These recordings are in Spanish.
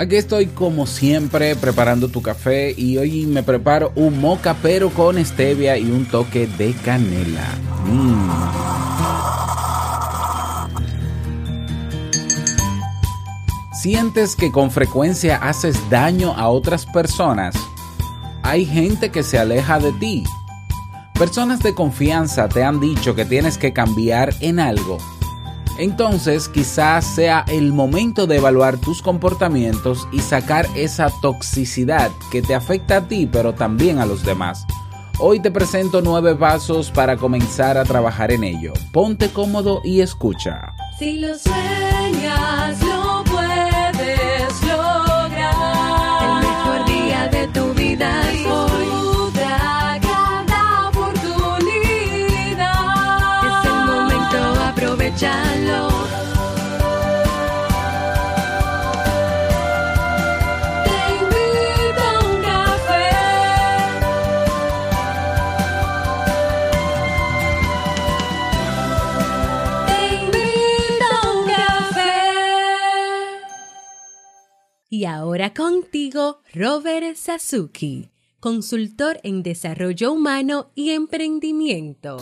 Aquí estoy como siempre preparando tu café y hoy me preparo un moca pero con stevia y un toque de canela. Mm. ¿Sientes que con frecuencia haces daño a otras personas? Hay gente que se aleja de ti. Personas de confianza te han dicho que tienes que cambiar en algo entonces quizás sea el momento de evaluar tus comportamientos y sacar esa toxicidad que te afecta a ti pero también a los demás. Hoy te presento nueve pasos para comenzar a trabajar en ello. Ponte cómodo y escucha. Si lo sueñas, ahora contigo, Robert Sasuki, consultor en desarrollo humano y emprendimiento.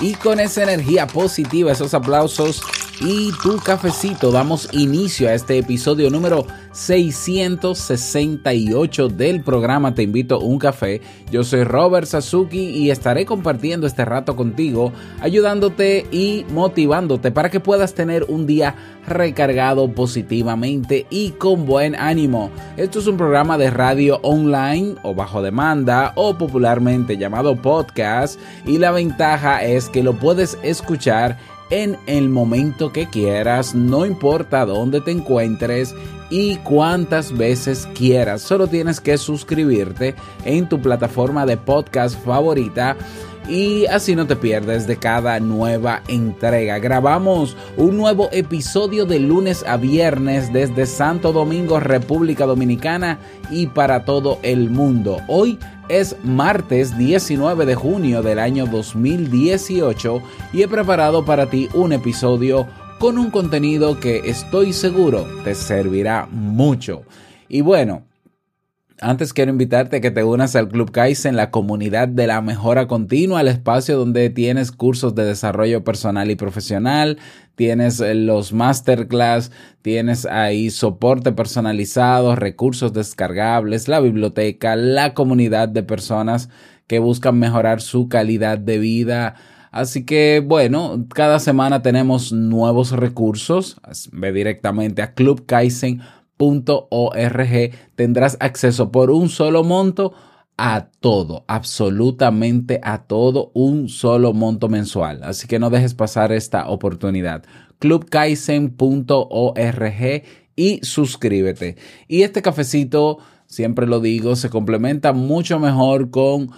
Y con esa energía positiva, esos aplausos y tu cafecito, damos inicio a este episodio número 668 del programa Te invito a un café. Yo soy Robert Sasuki y estaré compartiendo este rato contigo, ayudándote y motivándote para que puedas tener un día recargado positivamente y con buen ánimo. Esto es un programa de radio online o bajo demanda o popularmente llamado podcast y la ventaja es que lo puedes escuchar en el momento que quieras, no importa dónde te encuentres y cuántas veces quieras. Solo tienes que suscribirte en tu plataforma de podcast favorita y así no te pierdes de cada nueva entrega. Grabamos un nuevo episodio de lunes a viernes desde Santo Domingo, República Dominicana y para todo el mundo. Hoy es martes 19 de junio del año 2018 y he preparado para ti un episodio con un contenido que estoy seguro te servirá mucho. Y bueno, antes quiero invitarte a que te unas al Club Kaizen, la comunidad de la mejora continua, el espacio donde tienes cursos de desarrollo personal y profesional, tienes los masterclass, tienes ahí soporte personalizado, recursos descargables, la biblioteca, la comunidad de personas que buscan mejorar su calidad de vida. Así que bueno, cada semana tenemos nuevos recursos. Ve directamente a Club Kaizen .org tendrás acceso por un solo monto a todo, absolutamente a todo, un solo monto mensual. Así que no dejes pasar esta oportunidad. clubkaisen.org y suscríbete. Y este cafecito, siempre lo digo, se complementa mucho mejor con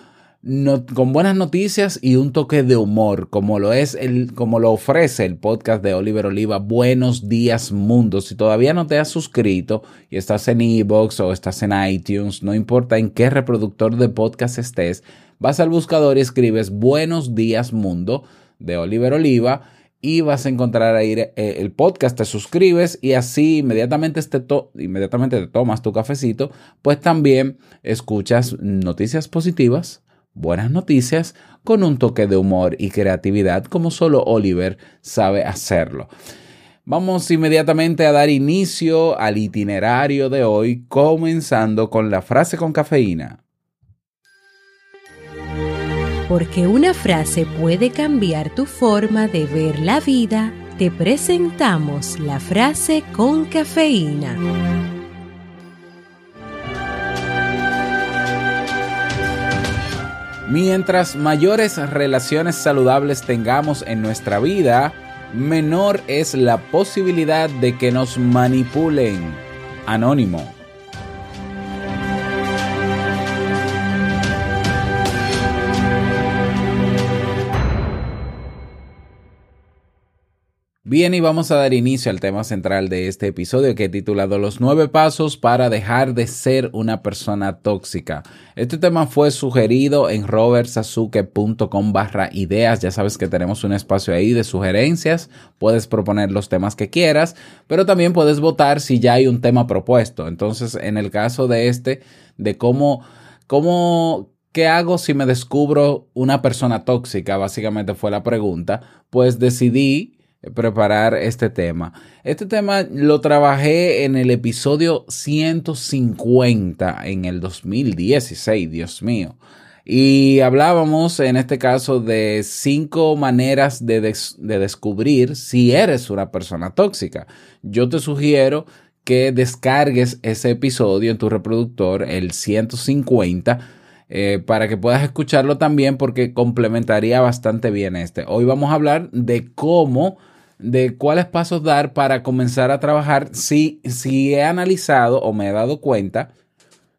con buenas noticias y un toque de humor, como lo es el, como lo ofrece el podcast de Oliver Oliva, Buenos Días Mundo. Si todavía no te has suscrito y estás en Evox o estás en iTunes, no importa en qué reproductor de podcast estés, vas al buscador y escribes Buenos Días Mundo de Oliver Oliva y vas a encontrar ahí eh, el podcast, te suscribes y así inmediatamente inmediatamente te tomas tu cafecito, pues también escuchas noticias positivas, buenas noticias con un toque de humor y creatividad como solo Oliver sabe hacerlo. Vamos inmediatamente a dar inicio al itinerario de hoy, comenzando con la frase con cafeína. Porque una frase puede cambiar tu forma de ver la vida, te presentamos la frase con cafeína. Mientras mayores relaciones saludables tengamos en nuestra vida, menor es la posibilidad de que nos manipulen. Anónimo. Bien, y vamos a dar inicio al tema central de este episodio que he titulado Los nueve pasos para dejar de ser una persona tóxica. Este tema fue sugerido en robertsazuke.com barra ideas. Ya sabes que tenemos un espacio ahí de sugerencias. Puedes proponer los temas que quieras, pero también puedes votar si ya hay un tema propuesto. Entonces, en el caso de este, de cómo, cómo, ¿Qué hago si me descubro una persona tóxica? Básicamente fue la pregunta. Pues decidí preparar este tema. Este tema lo trabajé en el episodio 150 en el 2016, Dios mío. Y hablábamos en este caso de cinco maneras de, de descubrir si eres una persona tóxica. Yo te sugiero que descargues ese episodio en tu reproductor, el 150 eh, para que puedas escucharlo también porque complementaría bastante bien este. Hoy vamos a hablar de cómo, de cuáles pasos dar para comenzar a trabajar si, si he analizado o me he dado cuenta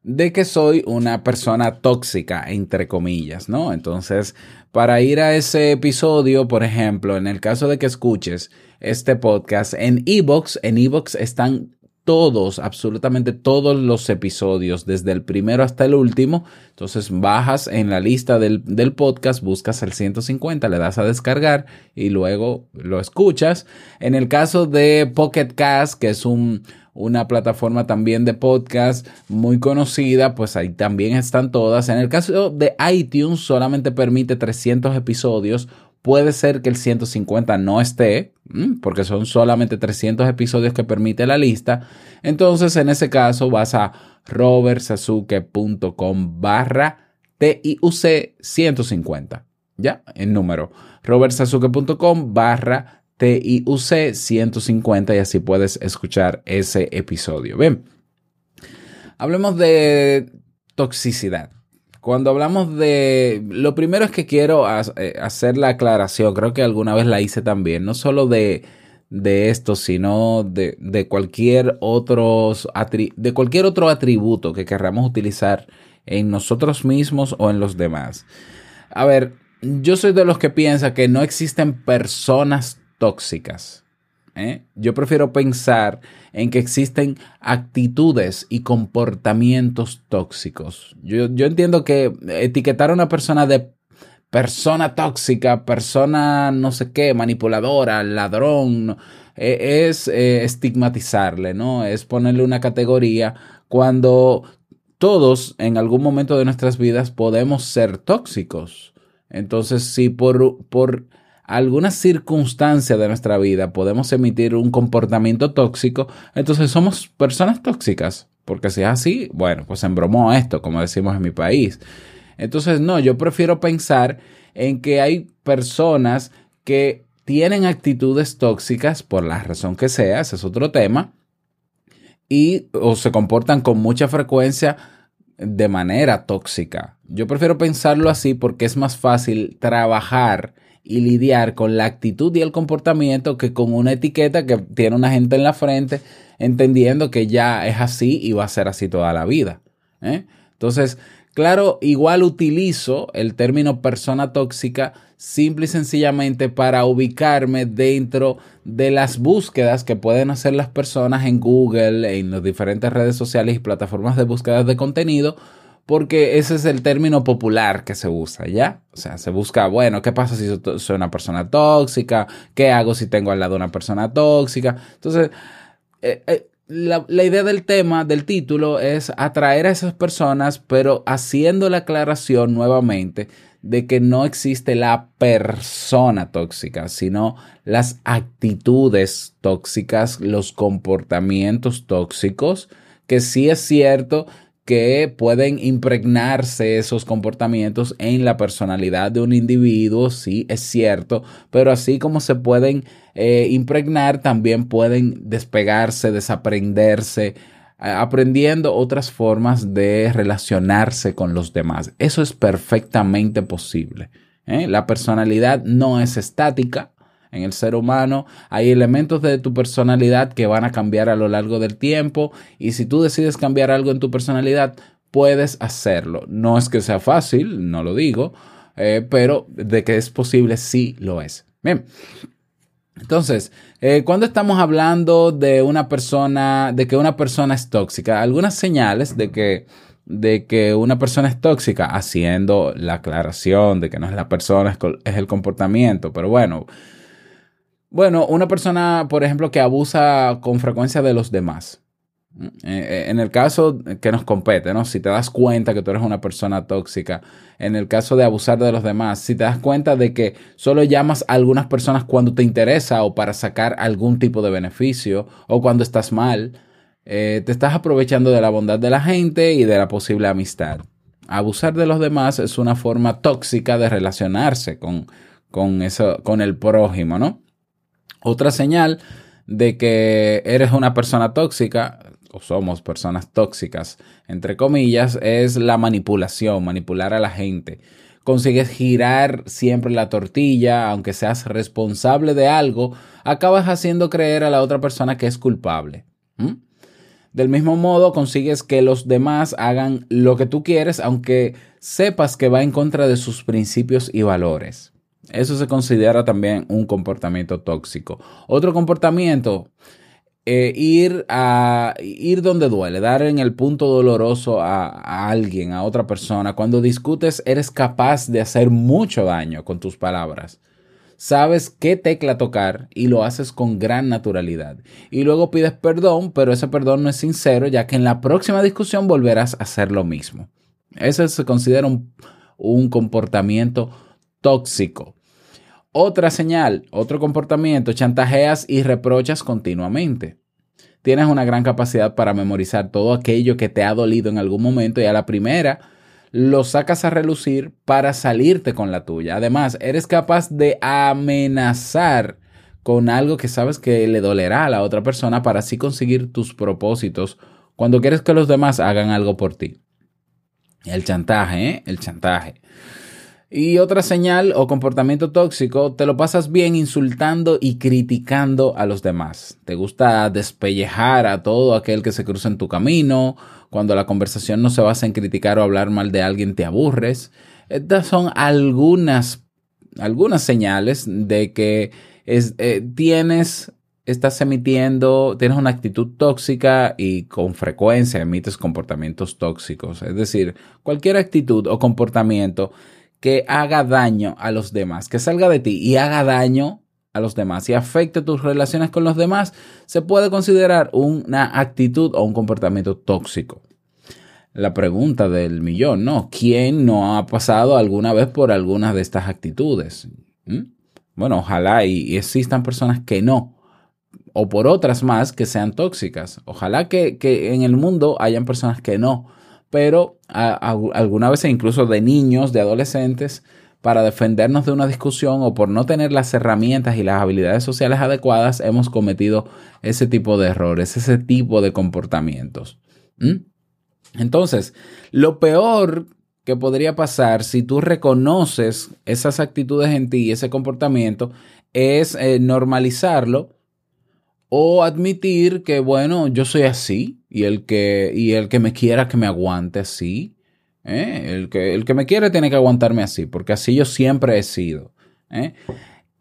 de que soy una persona tóxica, entre comillas, ¿no? Entonces, para ir a ese episodio, por ejemplo, en el caso de que escuches este podcast en Evox, en Evox están todos, absolutamente todos los episodios, desde el primero hasta el último. Entonces bajas en la lista del, podcast, buscas el 150, le das a descargar y luego lo escuchas. En el caso de Pocket Cast, que es un, una plataforma también de podcast muy conocida, pues ahí también están todas. En el caso de iTunes, solamente permite 300 episodios Puede ser que el 150 no esté, porque son solamente 300 episodios que permite la lista. Entonces, en ese caso, vas a robertsazuke.com barra TIUC 150. ¿Ya? El número. robertsazuke.com barra TIUC 150 y así puedes escuchar ese episodio. Bien. Hablemos de toxicidad. Cuando hablamos de... Lo primero es que quiero eh, hacer la aclaración, creo que alguna vez la hice también, no solo de, de esto, sino de, de, cualquier de cualquier otro atributo que querramos utilizar en nosotros mismos o en los demás. A ver, yo soy de los que piensa que no existen personas tóxicas. ¿Eh? Yo prefiero pensar en que existen actitudes y comportamientos tóxicos. Yo, entiendo que etiquetar a una persona de persona tóxica, persona no sé qué, manipuladora, ladrón, e, es eh, estigmatizarle, ¿no? Es ponerle una categoría cuando todos en algún momento de nuestras vidas podemos ser tóxicos. Entonces, si por, por alguna circunstancia de nuestra vida podemos emitir un comportamiento tóxico, entonces somos personas tóxicas. Porque si es así, bueno, pues embromó esto, como decimos en mi país. Entonces, no, yo prefiero pensar en que hay personas que tienen actitudes tóxicas por la razón que sea, ese es otro tema, y o se comportan con mucha frecuencia de manera tóxica. Yo prefiero pensarlo así porque es más fácil trabajar y lidiar con la actitud y el comportamiento que con una etiqueta que tiene una gente en la frente, entendiendo que ya es así y va a ser así toda la vida. ¿eh? Entonces, claro, igual utilizo el término persona tóxica simple y sencillamente para ubicarme dentro de las búsquedas que pueden hacer las personas en Google, en las diferentes redes sociales y plataformas de búsqueda de contenido porque ese es el término popular que se usa, ¿ya? O sea, se busca, bueno, ¿qué pasa si soy una persona tóxica? ¿Qué hago si tengo al lado una persona tóxica? Entonces, eh, eh, la, la, idea del tema, del título, es atraer a esas personas, pero haciendo la aclaración nuevamente de que no existe la persona tóxica, sino las actitudes tóxicas, los comportamientos tóxicos, que sí es cierto que pueden impregnarse esos comportamientos en la personalidad de un individuo, sí, es cierto, pero así como se pueden eh, impregnar, también pueden despegarse, desaprenderse, aprendiendo otras formas de relacionarse con los demás. Eso es perfectamente posible. ¿eh? La personalidad no es estática, en el ser humano. Hay elementos de tu personalidad que van a cambiar a lo largo del tiempo y si tú decides cambiar algo en tu personalidad, puedes hacerlo. No es que sea fácil, no lo digo, eh, pero de que es posible, sí lo es. Bien. Entonces, eh, cuando estamos hablando de una persona, de que una persona es tóxica, algunas señales de que, de que una persona es tóxica, haciendo la aclaración de que no es la persona, es, el comportamiento, pero bueno, bueno, una persona, por ejemplo, que abusa con frecuencia de los demás. Eh, eh, En el caso que nos compete, ¿no? Si te das cuenta que tú eres una persona tóxica, en el caso de abusar de los demás, si te das cuenta de que solo llamas a algunas personas cuando te interesa o para sacar algún tipo de beneficio o cuando estás mal, eh, te estás aprovechando de la bondad de la gente y de la posible amistad. Abusar de los demás es una forma tóxica de relacionarse con, con, eso, con el prójimo, ¿no? Otra señal de que eres una persona tóxica, o somos personas tóxicas, entre comillas, es la manipulación, manipular a la gente. Consigues girar siempre la tortilla, aunque seas responsable de algo, acabas haciendo creer a la otra persona que es culpable. Del mismo modo, consigues que los demás hagan lo que tú quieres, aunque sepas que va en contra de sus principios y valores. Eso se considera también un comportamiento tóxico. Otro comportamiento, eh, ir a ir donde duele, dar en el punto doloroso a, a alguien, a otra persona. Cuando discutes, eres capaz de hacer mucho daño con tus palabras. Sabes qué tecla tocar y lo haces con gran naturalidad. Y luego pides perdón, pero ese perdón no es sincero, ya que en la próxima discusión volverás a hacer lo mismo. Eso se considera un, un comportamiento tóxico. Otra señal, otro comportamiento, chantajeas y reprochas continuamente. Tienes una gran capacidad para memorizar todo aquello que te ha dolido en algún momento y a la primera lo sacas a relucir para salirte con la tuya. Además, eres capaz de amenazar con algo que sabes que le dolerá a la otra persona para así conseguir tus propósitos cuando quieres que los demás hagan algo por ti. El chantaje, ¿eh? El chantaje. Y otra señal o comportamiento tóxico, te lo pasas bien insultando y criticando a los demás. Te gusta despellejar a todo aquel que se cruza en tu camino. Cuando la conversación no se basa en criticar o hablar mal de alguien, te aburres. Estas son algunas, algunas señales de que es, eh, tienes, estás emitiendo, tienes una actitud tóxica y con frecuencia emites comportamientos tóxicos. Es decir, cualquier actitud o comportamiento que haga daño a los demás, que salga de ti y haga daño a los demás y afecte tus relaciones con los demás, se puede considerar una actitud o un comportamiento tóxico. La pregunta del millón, ¿no? ¿Quién no ha pasado alguna vez por alguna de estas actitudes? ¿Mm? Bueno, ojalá y, existan personas que no, o por otras más que sean tóxicas. Ojalá que, que en el mundo hayan personas que no, pero a, a, alguna vez incluso de niños, de adolescentes, para defendernos de una discusión o por no tener las herramientas y las habilidades sociales adecuadas, hemos cometido ese tipo de errores, ese tipo de comportamientos. Entonces, lo peor que podría pasar si tú reconoces esas actitudes en ti y ese comportamiento es eh, normalizarlo o admitir que, bueno, yo soy así y el que, y el que me quiera que me aguante así. ¿eh? El, que, el que me quiere tiene que aguantarme así, porque así yo siempre he sido. ¿eh?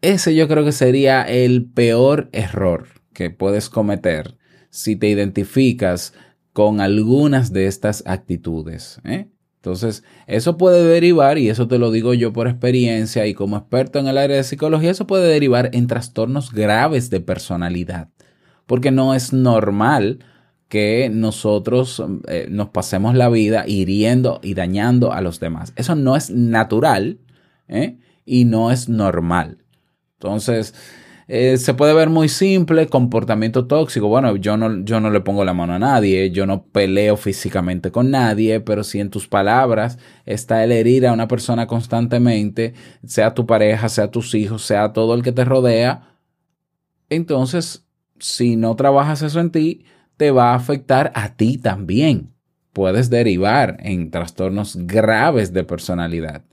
Ese yo creo que sería el peor error que puedes cometer si te identificas con algunas de estas actitudes. ¿eh? Entonces, eso puede derivar, y eso te lo digo yo por experiencia y como experto en el área de psicología, eso puede derivar en trastornos graves de personalidad, porque no es normal que nosotros eh, nos pasemos la vida hiriendo y dañando a los demás. Eso no es natural ¿eh? y no es normal. Entonces, eh, se puede ver muy simple, comportamiento tóxico. Bueno, yo no, yo no le pongo la mano a nadie, yo no peleo físicamente con nadie, pero si en tus palabras está el herir a una persona constantemente, sea tu pareja, sea tus hijos, sea todo el que te rodea, entonces, si no trabajas eso en ti, te va a afectar a ti también. Puedes derivar en trastornos graves de personalidad.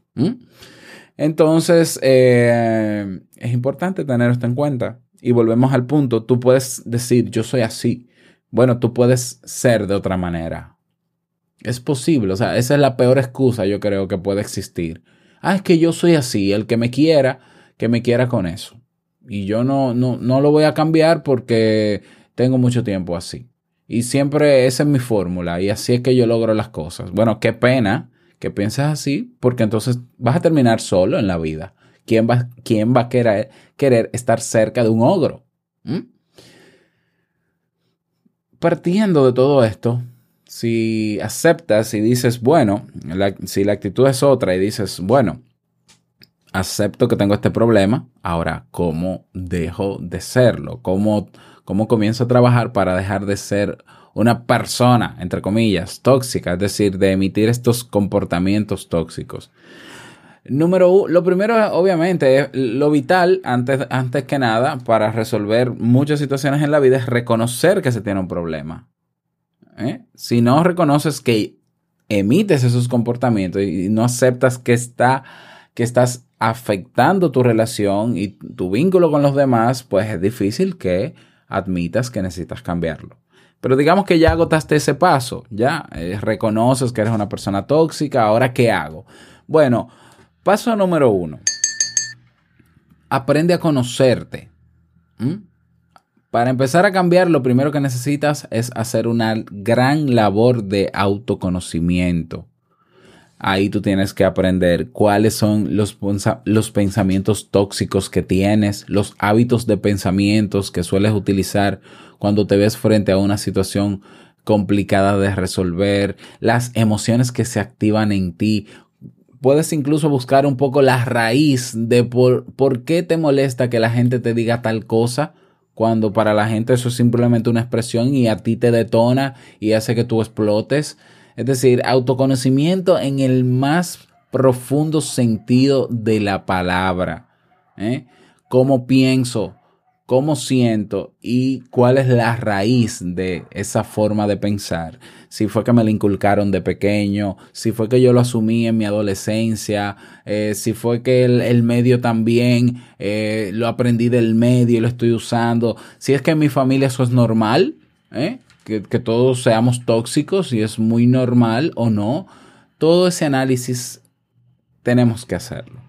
Entonces, eh, es importante tener esto en cuenta. Y volvemos al punto, tú puedes decir, yo soy así. Bueno, tú puedes ser de otra manera. Es posible, o sea, esa es la peor excusa yo creo que puede existir. Ah, es que yo soy así, el que me quiera, que me quiera con eso. y yo no, no, no lo voy a cambiar porque tengo mucho tiempo así. Y siempre esa es mi fórmula y así es que yo logro las cosas. Bueno, qué pena que pienses así porque entonces vas a terminar solo en la vida. ¿Quién va, quién va a querer, querer estar cerca de un ogro? ¿Mm? Partiendo de todo esto, si aceptas y dices, bueno, si la actitud es otra y dices, bueno, acepto que tengo este problema, ahora, ¿cómo dejo de serlo? ¿Cómo, cómo comienzo a trabajar para dejar de ser una persona, entre comillas, tóxica? Es decir, de emitir estos comportamientos tóxicos. Número uno, lo primero, obviamente, es lo vital, antes, antes que nada, para resolver muchas situaciones en la vida, es reconocer que se tiene un problema. ¿eh? Si no reconoces que emites esos comportamientos y no aceptas que, está, que estás afectando tu relación y tu vínculo con los demás, pues es difícil que admitas que necesitas cambiarlo. Pero digamos que ya agotaste ese paso, ya eh, reconoces que eres una persona tóxica, ahora ¿qué hago? Bueno, paso número uno. Aprende a conocerte. Para empezar a cambiar, lo primero que necesitas es hacer una gran labor de autoconocimiento. Ahí tú tienes que aprender cuáles son los, los pensamientos tóxicos que tienes, los hábitos de pensamientos que sueles utilizar cuando te ves frente a una situación complicada de resolver, las emociones que se activan en ti. Puedes incluso buscar un poco la raíz de por, por qué te molesta que la gente te diga tal cosa cuando para la gente eso es simplemente una expresión y a ti te detona y hace que tú explotes. Es decir, autoconocimiento en el más profundo sentido de la palabra. ¿eh? Cómo pienso, cómo siento y cuál es la raíz de esa forma de pensar. Si fue que me la inculcaron de pequeño, si fue que yo lo asumí en mi adolescencia, eh, si fue que el, medio también eh, lo aprendí del medio y lo estoy usando, si es que en mi familia eso es normal, ¿eh? Que, todos seamos tóxicos y es muy normal o no, todo ese análisis tenemos que hacerlo.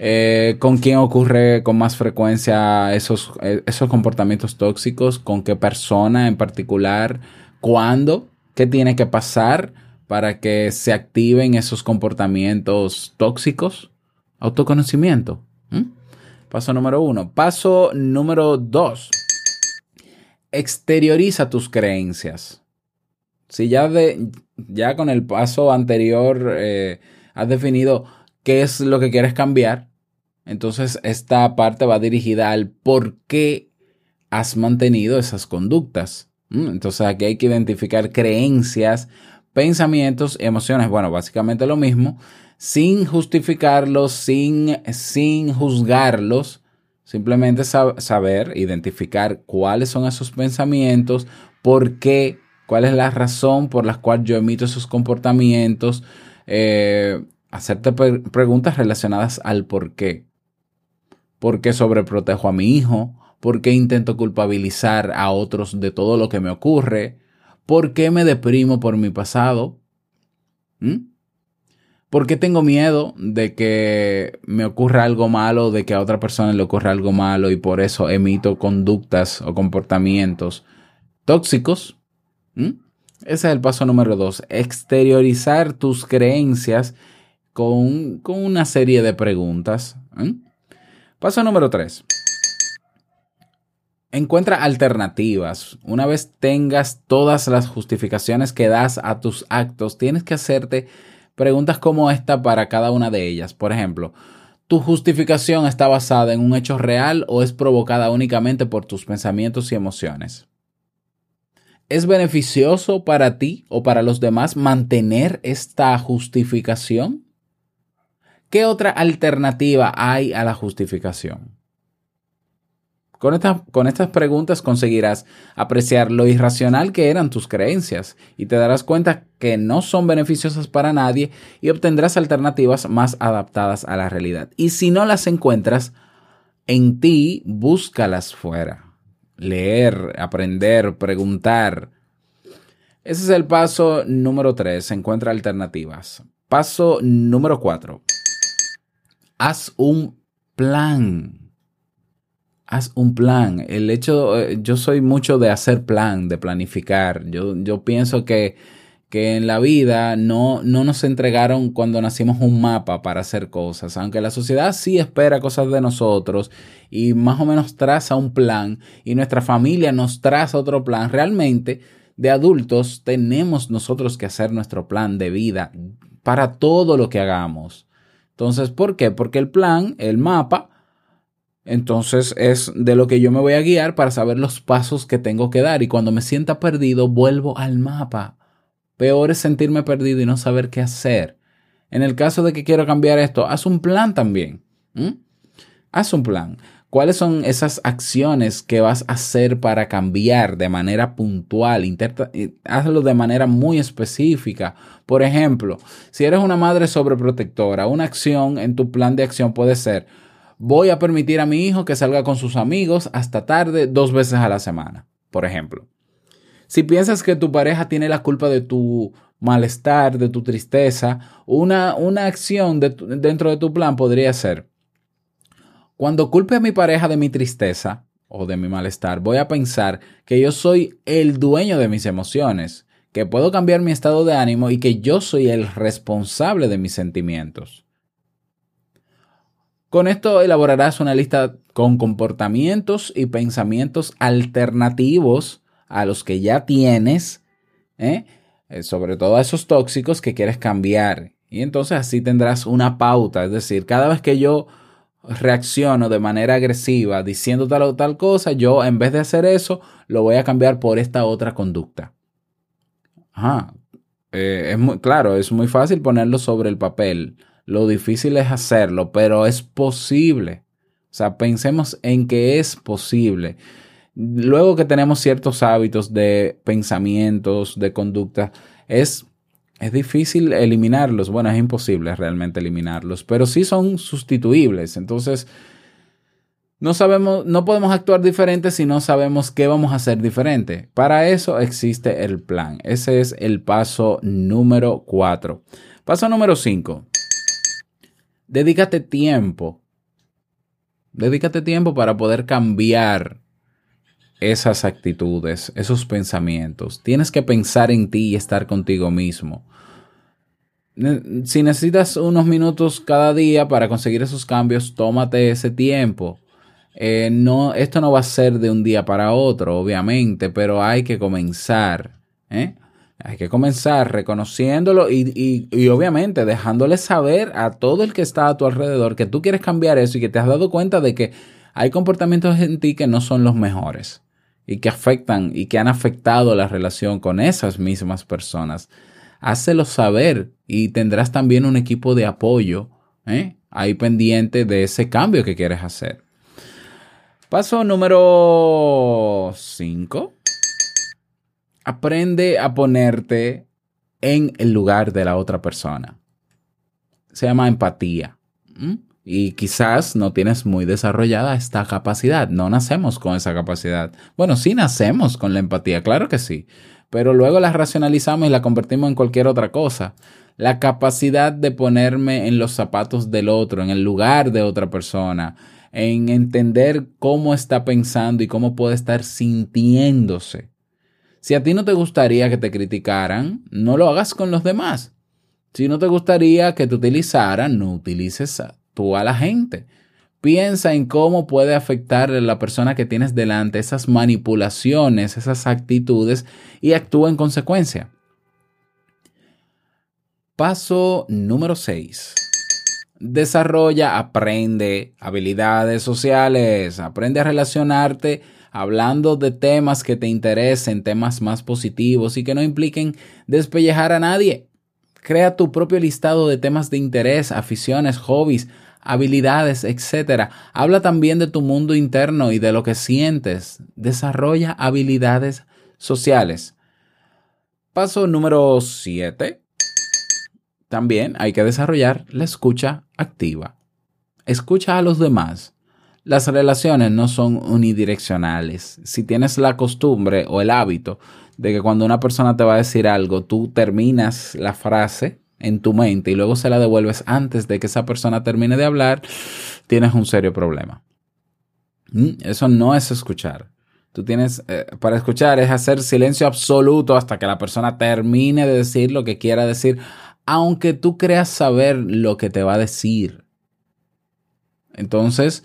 Eh, ¿Con quién ocurre con más frecuencia esos, eh, esos comportamientos tóxicos? ¿Con qué persona en particular? ¿Cuándo? ¿Qué tiene que pasar para que se activen esos comportamientos tóxicos? Autoconocimiento. Paso número uno. Paso número dos. Exterioriza tus creencias. Si ya, de, ya con el paso anterior eh, has definido qué es lo que quieres cambiar, entonces esta parte va dirigida al por qué has mantenido esas conductas. ¿Mm? Entonces aquí hay que identificar creencias, pensamientos, emociones, bueno, básicamente lo mismo, sin justificarlos, sin, sin juzgarlos, simplemente sab saber, identificar cuáles son esos pensamientos, por qué, cuál es la razón por la cual yo emito esos comportamientos, eh, hacerte pre preguntas relacionadas al por qué. ¿Por qué sobreprotejo a mi hijo? ¿Por qué intento culpabilizar a otros de todo lo que me ocurre? ¿Por qué me deprimo por mi pasado? ¿Mm? ¿Por qué tengo miedo de que me ocurra algo malo, de que a otra persona le ocurra algo malo y por eso emito conductas o comportamientos tóxicos? ¿Mm? Ese es el paso número dos, exteriorizar tus creencias con, con una serie de preguntas. Paso número 3. Encuentra alternativas. Una vez tengas todas las justificaciones que das a tus actos, tienes que hacerte preguntas como esta para cada una de ellas. Por ejemplo, ¿tu justificación está basada en un hecho real o es provocada únicamente por tus pensamientos y emociones? ¿Es beneficioso para ti o para los demás mantener esta justificación? ¿Qué otra alternativa hay a la justificación? Con, con, estas preguntas conseguirás apreciar lo irracional que eran tus creencias y te darás cuenta que no son beneficiosas para nadie y obtendrás alternativas más adaptadas a la realidad. Y si no las encuentras en ti, búscalas fuera. Leer, aprender, preguntar. Ese es el paso número 3. Encuentra alternativas. Paso número 4. Haz un plan. Haz un plan. El hecho, eh, yo soy mucho de hacer plan, de planificar. Yo, yo pienso que, que en la vida no, no nos entregaron cuando nacimos un mapa para hacer cosas, aunque la sociedad sí espera cosas de nosotros y más o menos traza un plan y nuestra familia nos traza otro plan, realmente de adultos tenemos nosotros que hacer nuestro plan de vida para todo lo que hagamos. Entonces, ¿por qué? Porque el plan, el mapa, entonces es de lo que yo me voy a guiar para saber los pasos que tengo que dar y cuando me sienta perdido vuelvo al mapa Peor es sentirme perdido y no saber qué hacer. En el caso de que quiero cambiar esto, haz un plan también. Haz un plan. ¿Cuáles son esas acciones que vas a hacer para cambiar de manera puntual? hazlo de manera muy específica. Por ejemplo, si eres una madre sobreprotectora, una acción en tu plan de acción puede ser, voy a permitir a mi hijo que salga con sus amigos hasta tarde dos veces a la semana, por ejemplo. Si piensas que tu pareja tiene la culpa de tu malestar, de tu tristeza, una, una acción dentro de tu plan podría ser, cuando culpe a mi pareja de mi tristeza o de mi malestar, voy a pensar que yo soy el dueño de mis emociones, que puedo cambiar mi estado de ánimo y que yo soy el responsable de mis sentimientos. Con esto elaborarás una lista con comportamientos y pensamientos alternativos a los que ya tienes, ¿eh? Eh, sobre todo a esos tóxicos que quieres cambiar. Y entonces así tendrás una pauta, es decir, cada vez que yo reacciono de manera agresiva diciendo tal o tal cosa, yo en vez de hacer eso, lo voy a cambiar por esta otra conducta. Ajá. Eh, es muy claro, es muy fácil ponerlo sobre el papel. Lo difícil es hacerlo, pero es posible. O sea, pensemos en que es posible. Luego que tenemos ciertos hábitos de pensamientos, de conducta, es, es difícil eliminarlos. Bueno, es imposible realmente eliminarlos, pero sí son sustituibles. Entonces, no sabemos, no podemos actuar diferente si no sabemos qué vamos a hacer diferente. Para eso existe el plan. Ese es el paso número cuatro. Paso número cinco. Dedícate tiempo. Dedícate tiempo para poder cambiar esas actitudes, esos pensamientos. Tienes que pensar en ti y estar contigo mismo. Si necesitas unos minutos cada día para conseguir esos cambios, tómate ese tiempo. Eh, no, esto no va a ser de un día para otro, obviamente, pero hay que comenzar. ¿eh? Hay que comenzar reconociéndolo y, y, obviamente dejándole saber a todo el que está a tu alrededor que tú quieres cambiar eso y que te has dado cuenta de que hay comportamientos en ti que no son los mejores y que afectan y que han afectado la relación con esas mismas personas. Hácelo saber y tendrás también un equipo de apoyo ¿eh? ahí pendiente de ese cambio que quieres hacer. Paso número 5. Aprende a ponerte en el lugar de la otra persona. Se llama empatía y quizás no tienes muy desarrollada esta capacidad. No nacemos con esa capacidad. Bueno, sí nacemos con la empatía, claro que sí, pero luego la racionalizamos y la convertimos en cualquier otra cosa. La capacidad de ponerme en los zapatos del otro, en el lugar de otra persona, en entender cómo está pensando y cómo puede estar sintiéndose. Si a ti no te gustaría que te criticaran, no lo hagas con los demás. Si no te gustaría que te utilizaran, no utilices a la gente. Piensa en cómo puede afectar a la persona que tienes delante esas manipulaciones, esas actitudes y actúa en consecuencia. Paso número 6. Desarrolla, aprende habilidades sociales, aprende a relacionarte hablando de temas que te interesen, temas más positivos y que no impliquen despellejar a nadie. Crea tu propio listado de temas de interés, aficiones, hobbies, habilidades, etc. Habla también de tu mundo interno y de lo que sientes. Desarrolla habilidades sociales. Paso número 7. También hay que desarrollar la escucha activa. Escucha a los demás. Las relaciones no son unidireccionales. Si tienes la costumbre o el hábito de que cuando una persona te va a decir algo, tú terminas la frase en tu mente y luego se la devuelves antes de que esa persona termine de hablar, tienes un serio problema. Mm, Eso no es escuchar. Tú tienes, eh, para escuchar es hacer silencio absoluto hasta que la persona termine de decir lo que quiera decir, aunque tú creas saber lo que te va a decir. Entonces,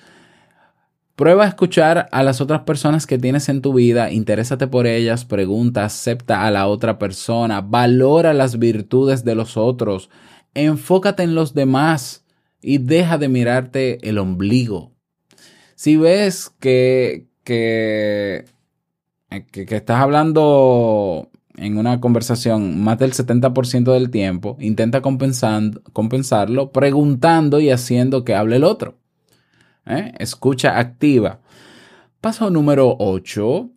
prueba a escuchar a las otras personas que tienes en tu vida, interésate por ellas, pregunta, acepta a la otra persona, valora las virtudes de los otros, enfócate en los demás y deja de mirarte el ombligo. Si ves que, que, que, que estás hablando en una conversación más del 70% del tiempo, intenta compensando- compensarlo preguntando y haciendo que hable el otro. ¿Eh? Escucha activa. Paso número 8.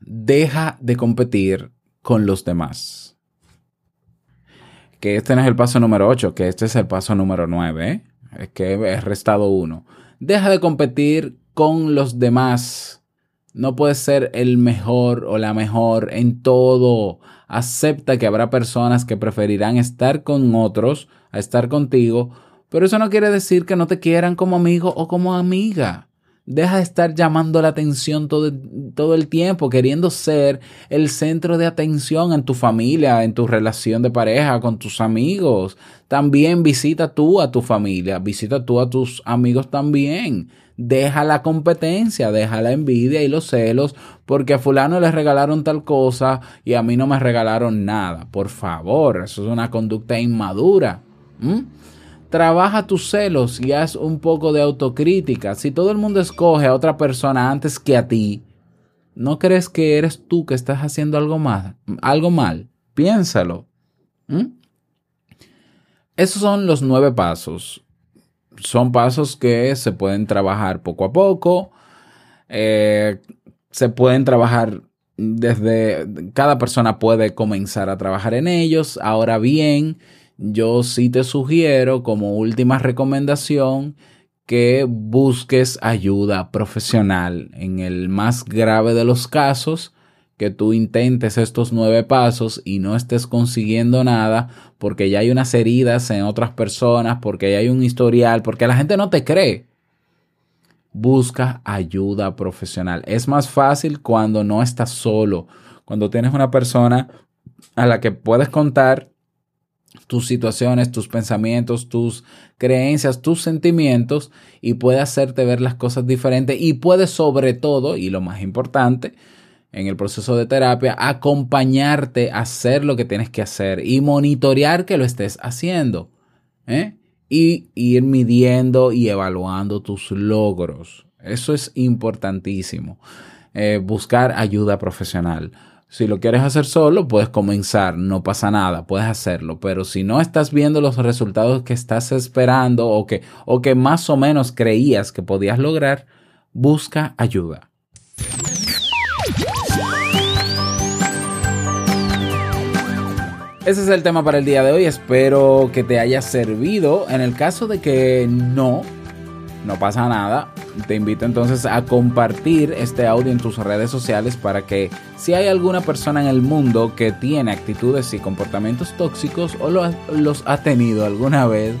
Deja de competir con los demás. Que este no es el paso número 8, que este es el paso número 9. ¿eh? Es que restado uno. Deja de competir con los demás. No puedes ser el mejor o la mejor en todo. Acepta que habrá personas que preferirán estar con otros a estar contigo, pero eso no quiere decir que no te quieran como amigo o como amiga. Deja de estar llamando la atención todo, todo el tiempo, queriendo ser el centro de atención en tu familia, en tu relación de pareja, con tus amigos. También visita tú a tu familia, visita tú a tus amigos también. Deja la competencia, deja la envidia y los celos, porque a fulano le regalaron tal cosa y a mí no me regalaron nada. Por favor, eso es una conducta inmadura. Trabaja tus celos y haz un poco de autocrítica. Si todo el mundo escoge a otra persona antes que a ti, ¿no crees que eres tú que estás haciendo algo mal? Algo mal. Piénsalo. ¿Mm? Esos son los nueve pasos. Son pasos que se pueden trabajar poco a poco. Eh, se pueden trabajar desde... Cada persona puede comenzar a trabajar en ellos. Ahora bien, yo sí te sugiero como última recomendación que busques ayuda profesional. En el más grave de los casos, que tú intentes estos nueve pasos y no estés consiguiendo nada porque ya hay unas heridas en otras personas, porque ya hay un historial, porque la gente no te cree. Busca ayuda profesional. Es más fácil cuando no estás solo, cuando tienes una persona a la que puedes contar tus situaciones, tus pensamientos, tus creencias, tus sentimientos y puede hacerte ver las cosas diferentes y puede sobre todo, y lo más importante, en el proceso de terapia, acompañarte a hacer lo que tienes que hacer y monitorear que lo estés haciendo. ¿eh? Y ir midiendo y evaluando tus logros. Eso es importantísimo. Eh, buscar ayuda profesional. Si lo quieres hacer solo, puedes comenzar, no pasa nada, puedes hacerlo. Pero si no estás viendo los resultados que estás esperando o que, o que más o menos creías que podías lograr, busca ayuda. Ese es el tema para el día de hoy. Espero que te haya servido. En el caso de que no, no pasa nada. Te invito entonces a compartir este audio en tus redes sociales para que si hay alguna persona en el mundo que tiene actitudes y comportamientos tóxicos o lo- los ha tenido alguna vez,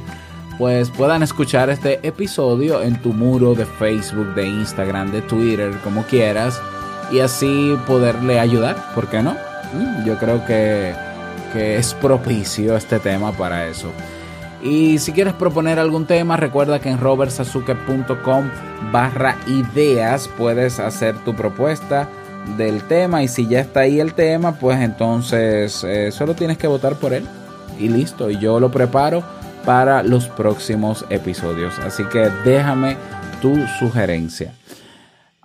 pues puedan escuchar este episodio en tu muro de Facebook, de Instagram, de Twitter, como quieras, y así poderle ayudar, ¿por qué no? Mm, Yo creo que, que es propicio este tema para eso. Y si quieres proponer algún tema, recuerda que en robertsazuke.com barra ideas puedes hacer tu propuesta del tema y si ya está ahí el tema, pues entonces eh, solo tienes que votar por él y listo. Y yo lo preparo para los próximos episodios. Así que déjame tu sugerencia.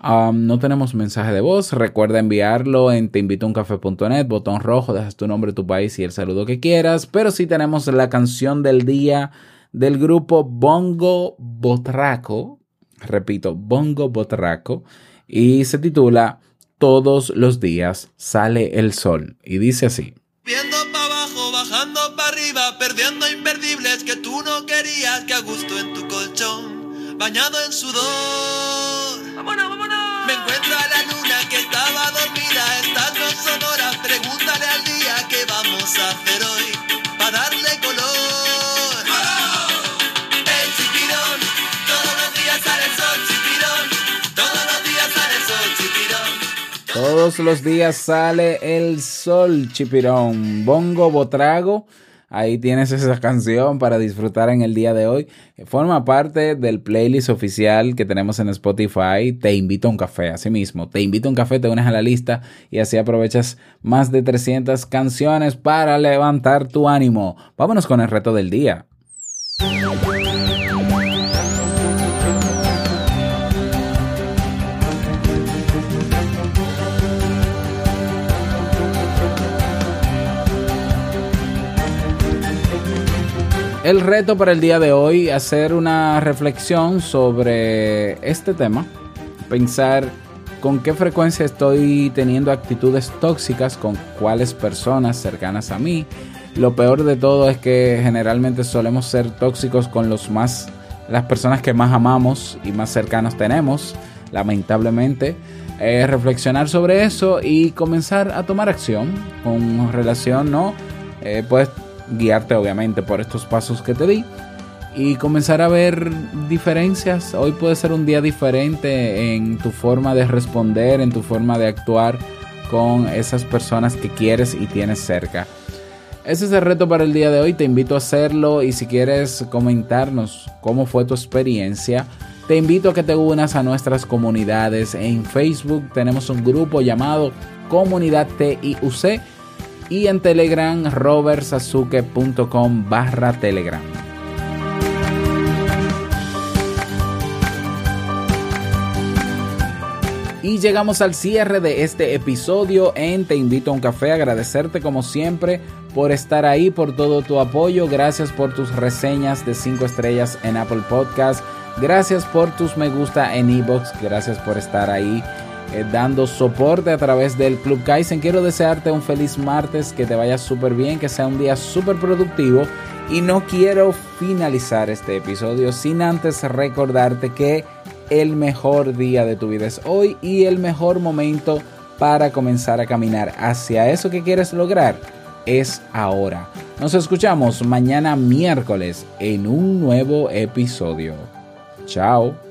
Um, no tenemos mensaje de voz. Recuerda enviarlo en teinvitouncafe.net, botón rojo, dejas tu nombre, tu país y el saludo que quieras. Pero sí tenemos la canción del día del grupo Bongo Botraco. Repito, Bongo Botraco. Y se titula Todos los días sale el sol. Y dice así. Viendo para abajo, bajando para arriba, perdiendo imperdibles que tú no querías, que a gusto en tu colchón, bañado en sudor. ¡Vámonos, vámonos! Me encuentro a la luna que estaba dormida, estas no son horas, pregúntale al día que vamos a hacer hoy, para darle color. ¡Oh! El chiquirón, todos los días sale el sol, chiquirón, todos los días sale el sol, chiquirón. Todos los días sale el sol, chipirón. Bongo Botrago Ahí tienes esa canción para disfrutar en el día de hoy. Forma parte del playlist oficial que tenemos en Spotify. Te invito a un café, así mismo. Te invito a un café, te unes a la lista y así aprovechas más de 300 canciones para levantar tu ánimo. Vámonos con el reto del día. El reto para el día de hoy, hacer una reflexión sobre este tema, pensar con qué frecuencia estoy teniendo actitudes tóxicas con cuáles personas cercanas a mí. Lo peor de todo es que generalmente solemos ser tóxicos con los más las personas que más amamos y más cercanos tenemos, lamentablemente. Eh, reflexionar sobre eso y comenzar a tomar acción con relación, ¿no? Eh, pues guiarte obviamente por estos pasos que te di y comenzar a ver diferencias. Hoy puede ser un día diferente en tu forma de responder, en tu forma de actuar con esas personas que quieres y tienes cerca. Ese es el reto para el día de hoy, te invito a hacerlo y si quieres comentarnos cómo fue tu experiencia, te invito a que te unas a nuestras comunidades. En Facebook tenemos un grupo llamado Comunidad TIUC y en Telegram robertsazuke.com barra Telegram. Y llegamos al cierre de este episodio en Te invito a un café, agradecerte como siempre por estar ahí, por todo tu apoyo, gracias por tus reseñas de 5 estrellas en Apple Podcast, gracias por tus me gusta en ebox, gracias por estar ahí eh, dando soporte a través del Club Kaizen. Quiero desearte un feliz martes, que te vaya súper bien, que sea un día súper productivo. Y no quiero finalizar este episodio sin antes recordarte que el mejor día de tu vida es hoy y el mejor momento para comenzar a caminar hacia eso que quieres lograr es ahora. Nos escuchamos mañana miércoles en un nuevo episodio. Chao.